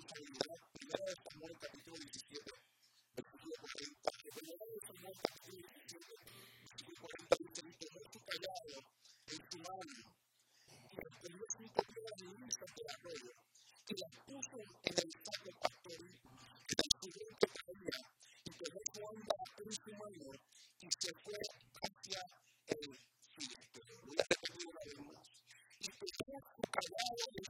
responsabilidad. Primera de Samuel, capítulo 17, versículo 40. Primera de Samuel, capítulo 17, versículo 40 dice: Y tomó su callado en su mano, y extendió cinco lisas del arroyo, y las puso en el saco pastoril que del sudor que y tomó su onda en su mano, y se fue hacia el filisteo. Voy a repetir una vez más. Su callado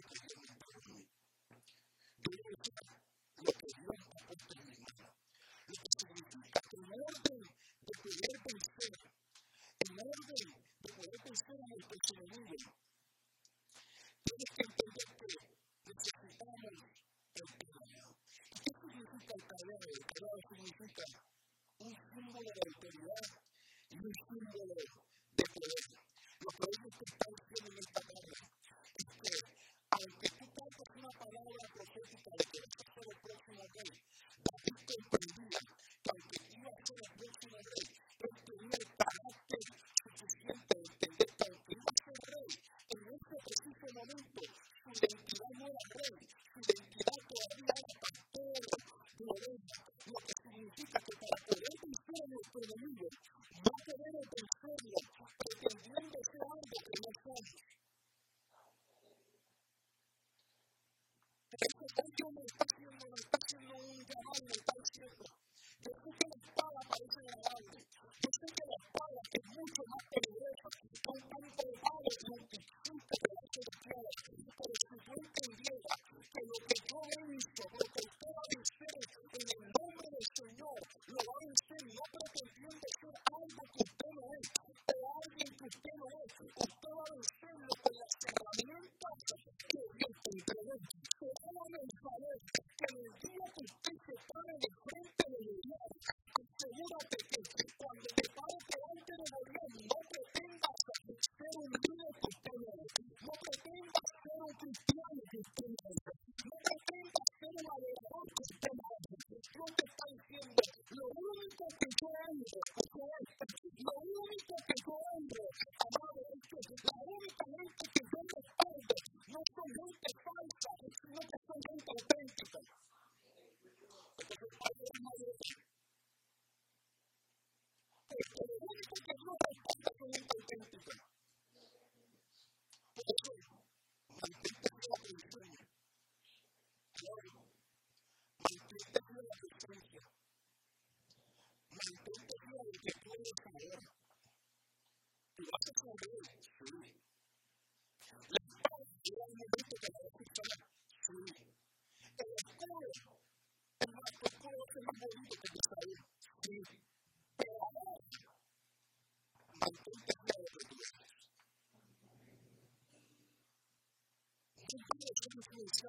lo que Dios ha puesto en mi mano. Lo que significa que en orden de poder pensar, en orden de poder pensar en el personalismo, tienes que entender que necesitamos el cambio. ¿Qué significa el cambio? El cambio significa un símbolo de autoridad y un símbolo de poder. Lo que hoy ellos están haciendo en esta tarde es que, aunque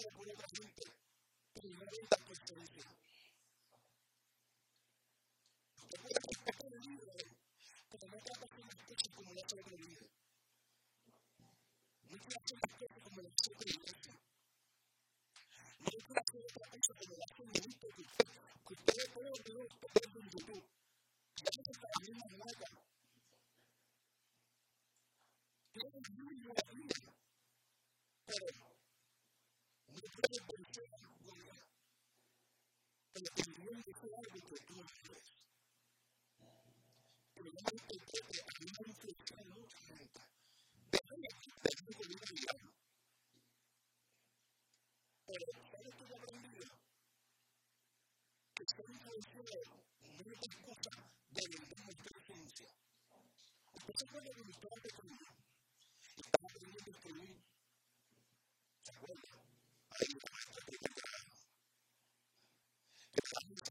le pone la primero la. Algo que tú haces. Pero no me interprete, a mí me influencia mucha gente. Déjame tener con una vida. Pero, ¿sabes qué he aprendido? Que ser influenciado no es cosa de vender nuestra esencia. Usted se puede de camino. Estaba aprendiendo a escribir. ¿Se acuerdan?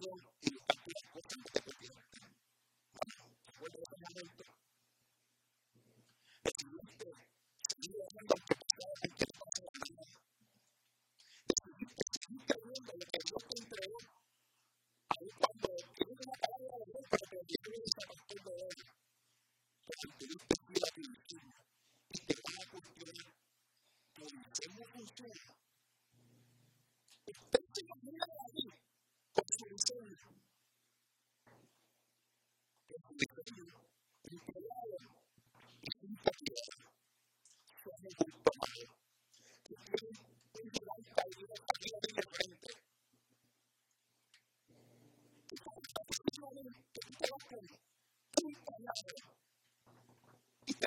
Lord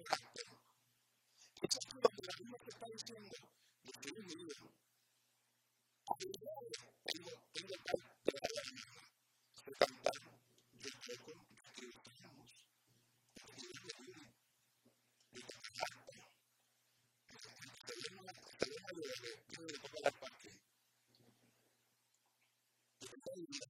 adelante. Entonces, lo que la Biblia te está diciendo, de que tengo, tengo tal, te da la vida, cantar, yo lo que deseamos, lo Dios me te de lo que le la. Yo te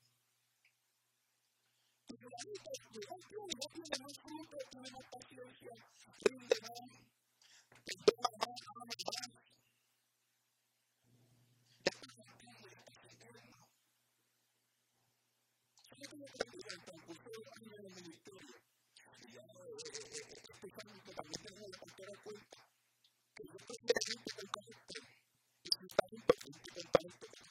los grandes de otro negocio no siempre tenemos paciencia, siempre van, siempre van, van, van, van. Ya pasa el tiempo, ya pasa el tiempo. Yo tengo que decir, el concursero tiene el ministerio. Y yo, este ámbito también tengo la cultura cuenta. Que yo estoy de gente con talento, y sin talento, gente con talento.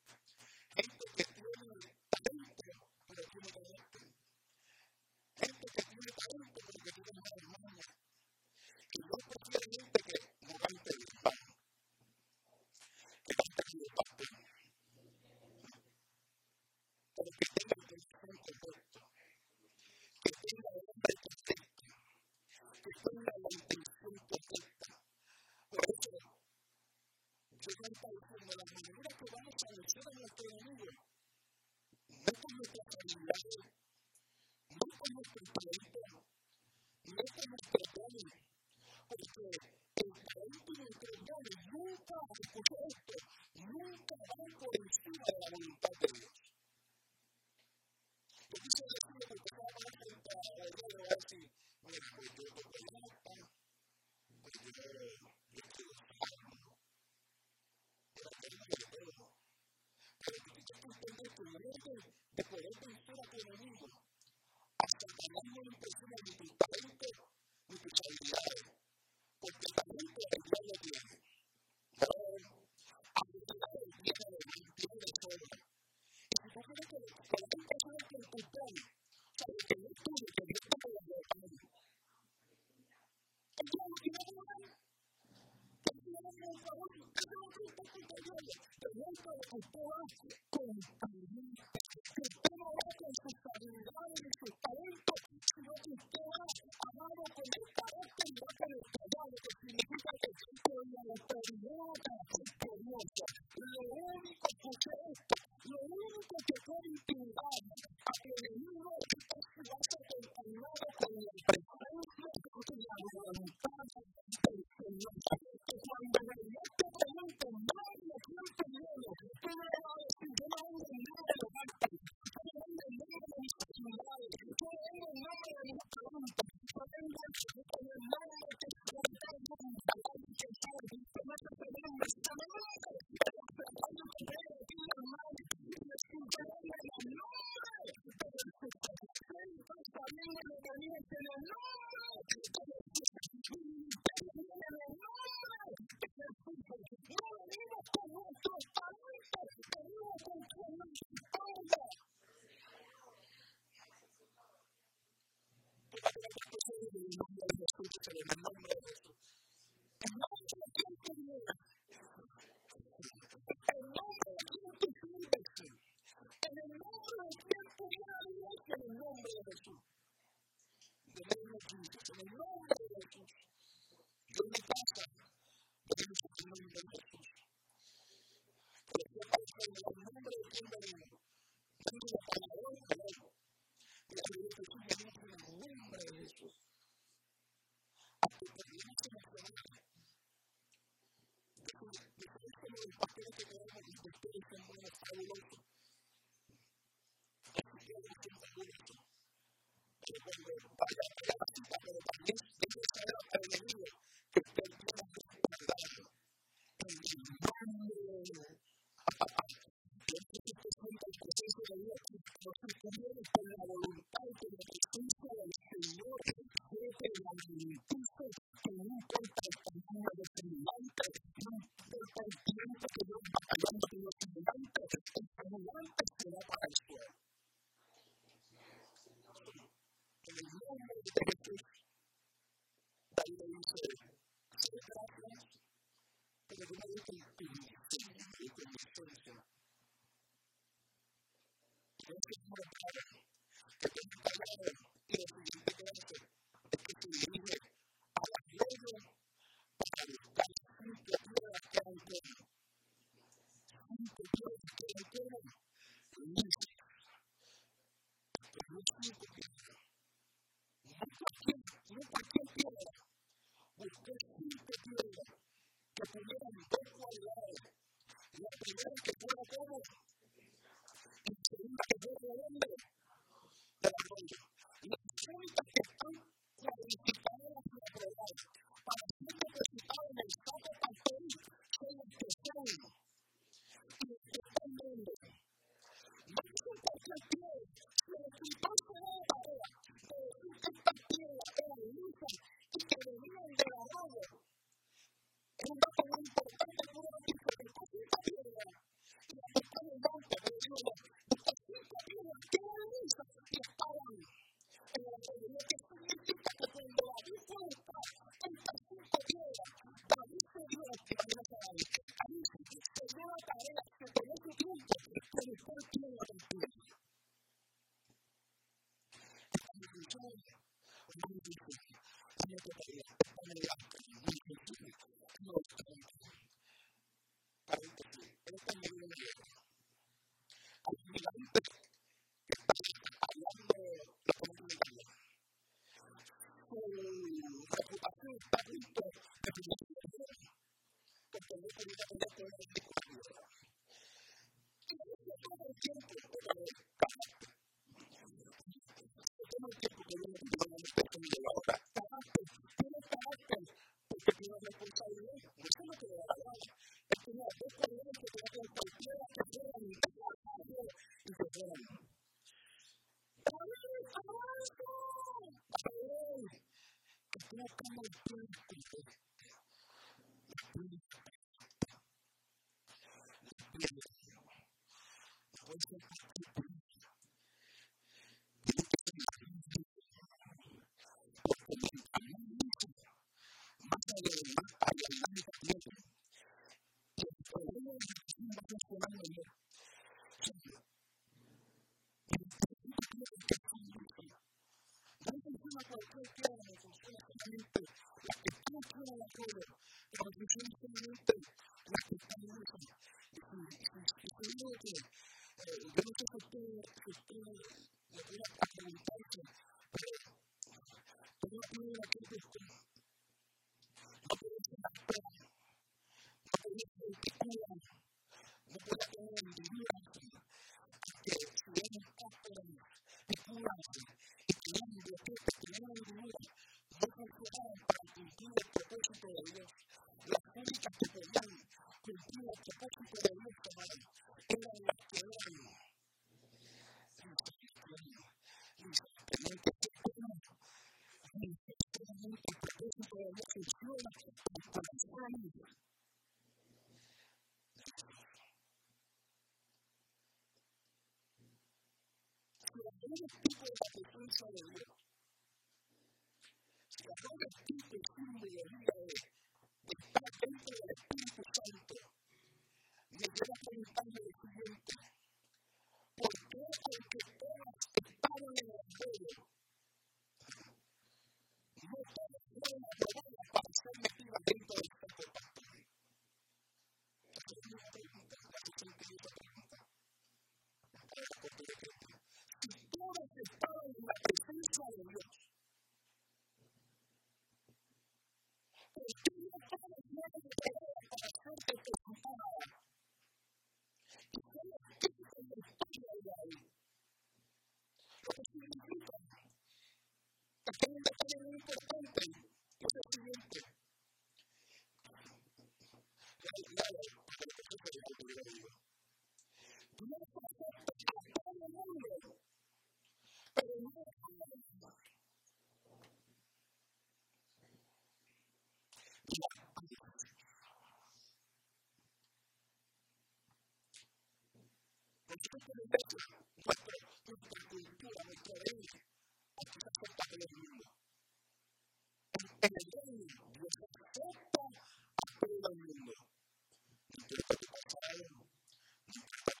fulfill como el que en. Es es la pero también usted tiene que el el de la voluntad la de Amen. Dios. Si momento de estar de pacto. La segunda pregunta, la siguiente pregunta, para la corte de Si todos estaban en la presencia de Dios, ¿por qué no todos tienen que tener para ser representada? Y solo Cristo en la historia de ahí. Lo que significa, aquí hay un detalle muy importante, que es el siguiente. no perfecto a todo el mundo, pero no es nuestra cultura, nuestra ley, aquí se acepta todo el mundo. En el reino, Dios acepta a todo el mundo. No importa tu pasado, no importa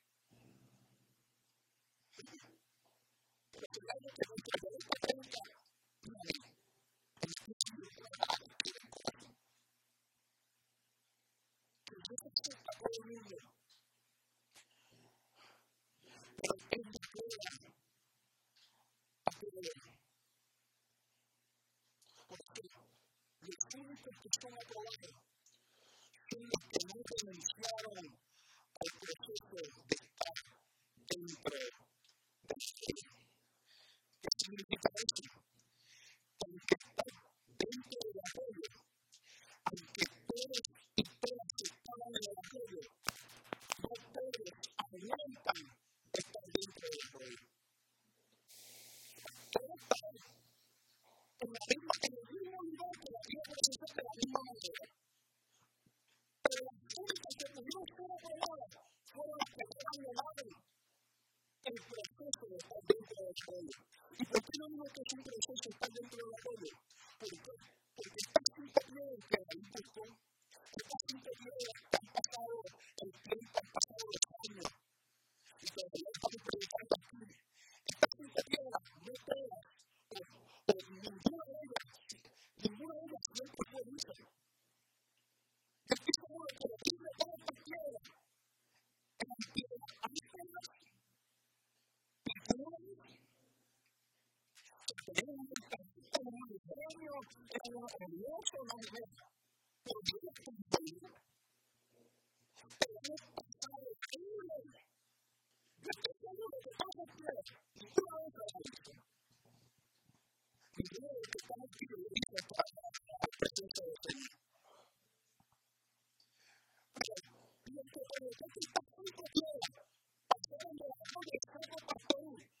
ela é emocionalmente podia cumprir pelo passado ainda de todo o que estava preso e não preso. Ninguém que estava preso para a presença de Deus. Mas, e eu estou falando que está muito bem, passando a mão de escravo para todo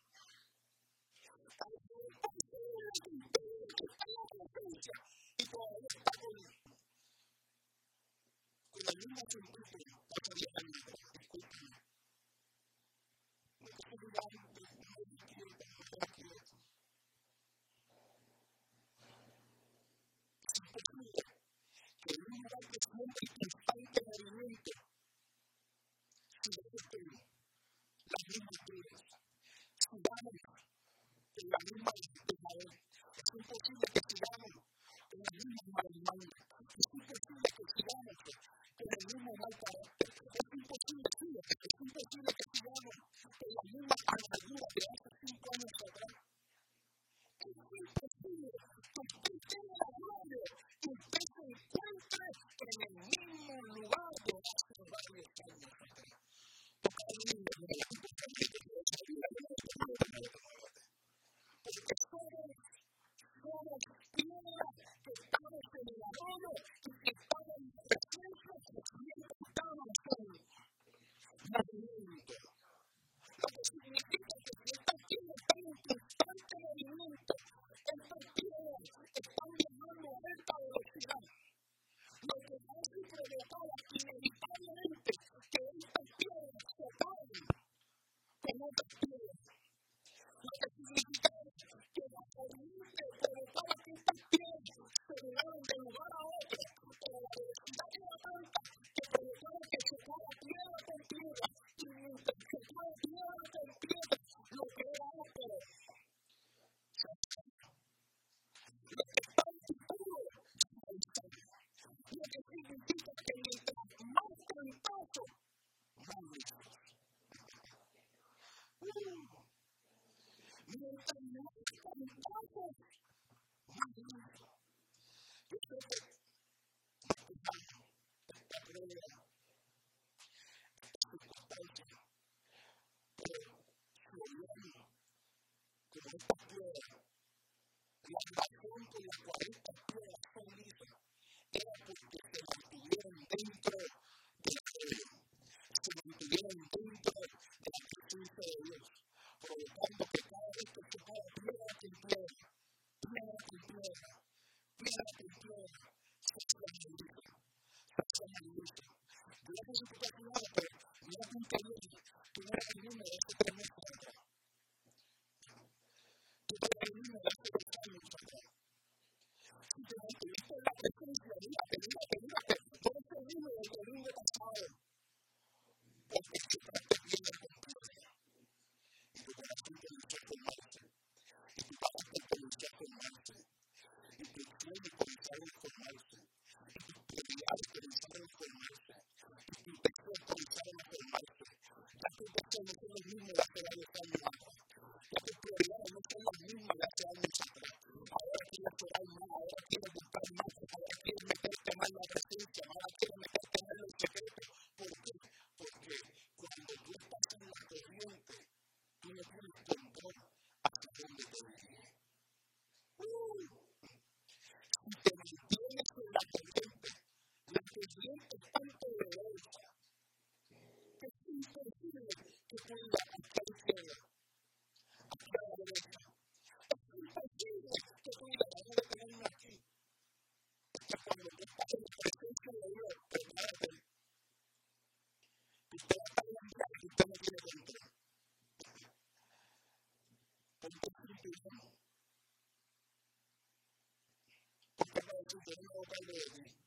Porque para tu de mí.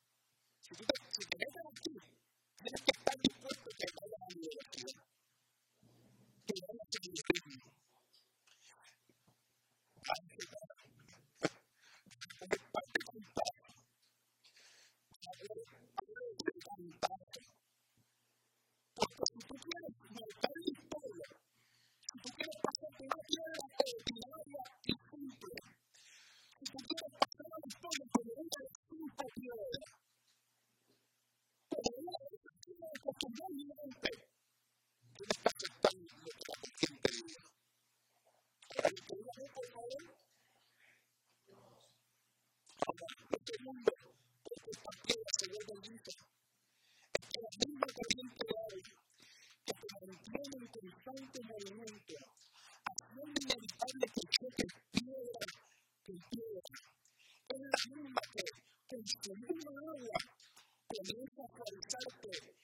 comúnmente tú estás que la consciente. Ahora, por? Ahora, es que la misma corriente de que se en constante movimiento, haciendo inevitable que es la misma que, con su misma comienza a realizarse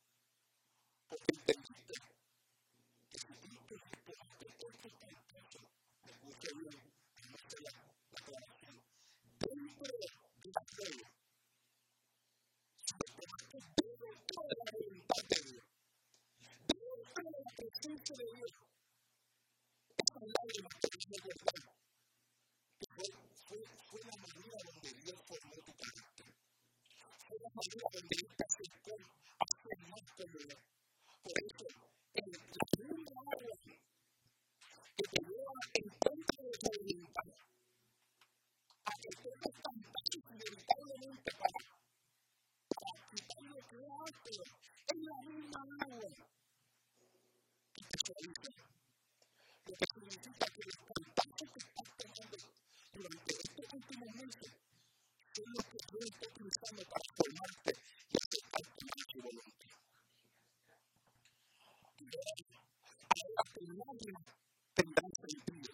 materia. Dentro de la voluntad de Dios, dentro de la presencia de Dios, esas lágrimas que yo recordé, fue, fue la manera donde Dios formó tu carácter. Fue la manera donde Dios te acercó a ser más como Por eso, en la segunda río, es la misma agua. Y lo que significa que los contactos que durante estos últimos meses son los que Dios está utilizando para formarte y aceptar voluntad. Ahora, a la sentido.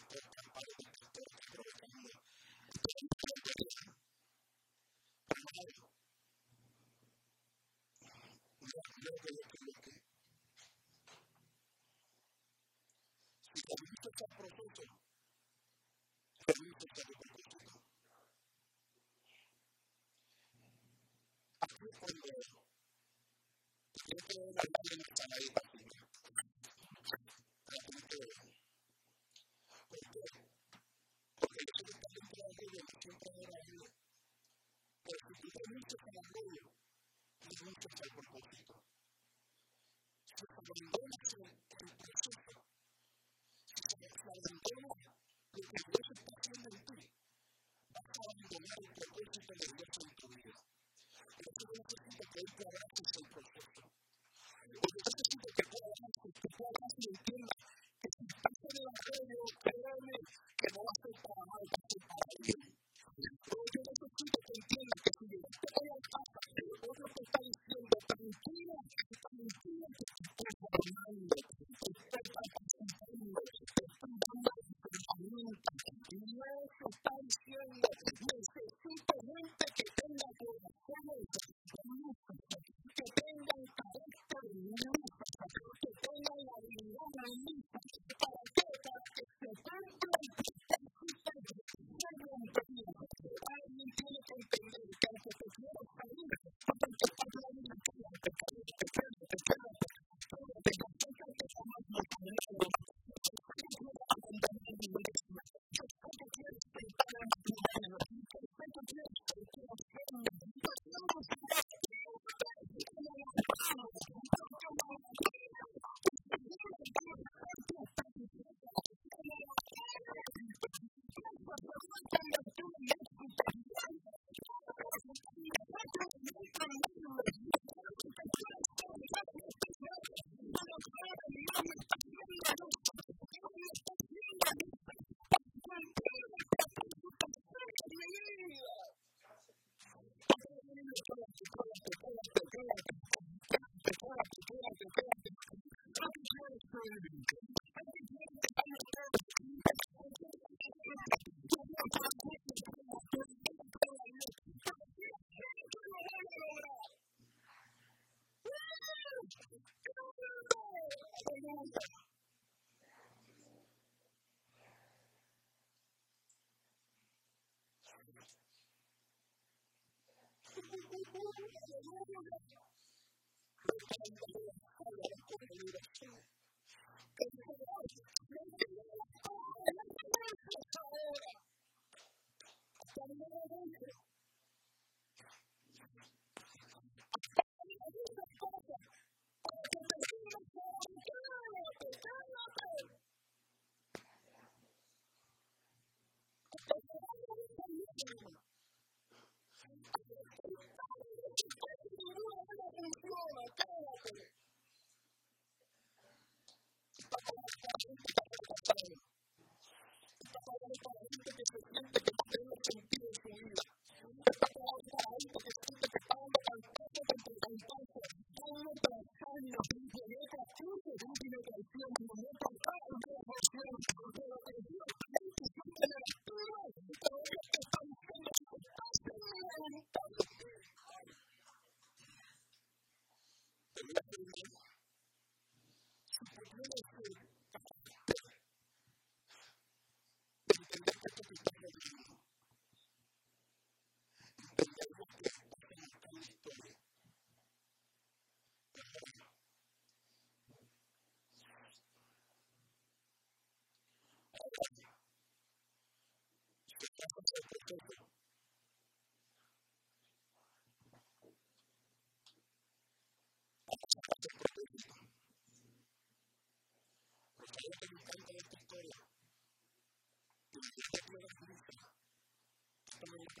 Hay muchos en el medio y muchos al propósito. Si abandonas el proceso, si lo que Dios está haciendo en ti, vas a abandonar el propósito de Dios en tu vida. Por eso necesito que te abraces el proceso. Porque yo que tú abraces, que tú abraces y que si estás en el evangelio, créeme que no va a ser para mal, va para bien. Thank you.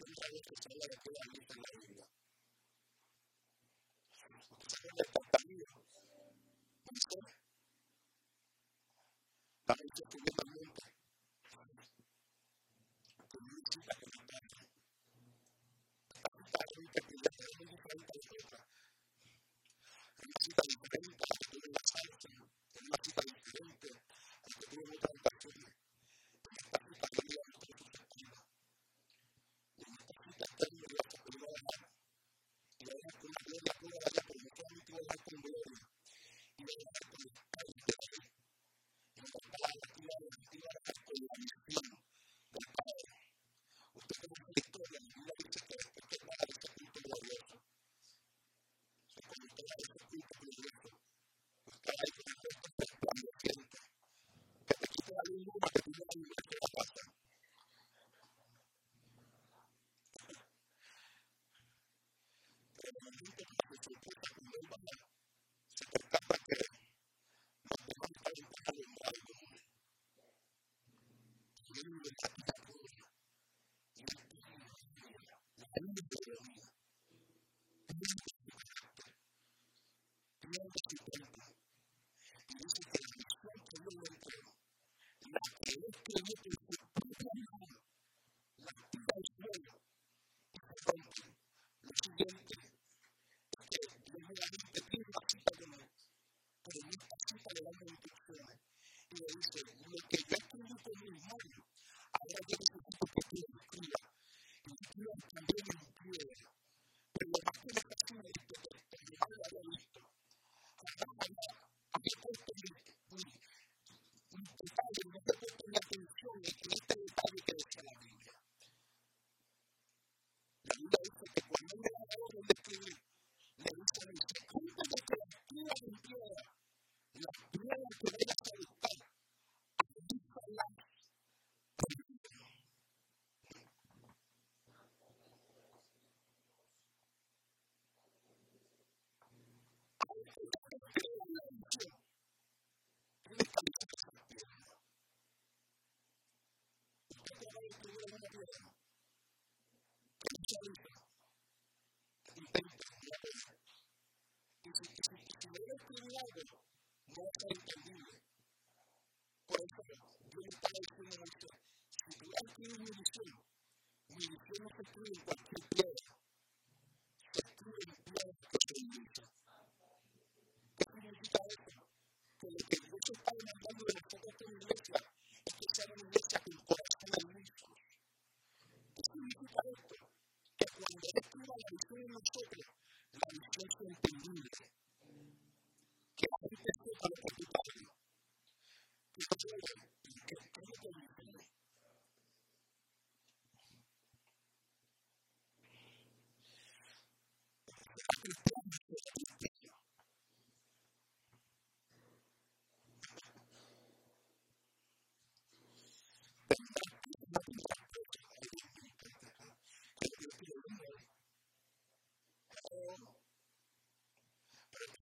responsable que son las que quedan la Biblia.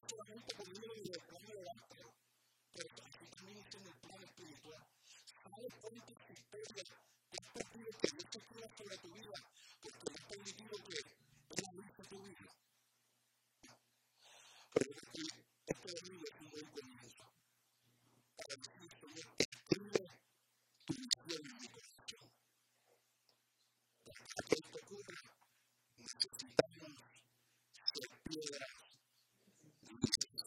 mucha conmigo y dice, ¿cómo levantar? Pero también está en el plan espiritual. ¿Sabes cuántas historias, cuántas vidas que Dios escriba sobre tu vida? Porque es permitido que Él avise tu vida. Pero aquí, este domingo es un buen comienzo. Para decir, Señor, escribe tu visión en mi corazón. Para que esto ocurra, necesitamos ser piedras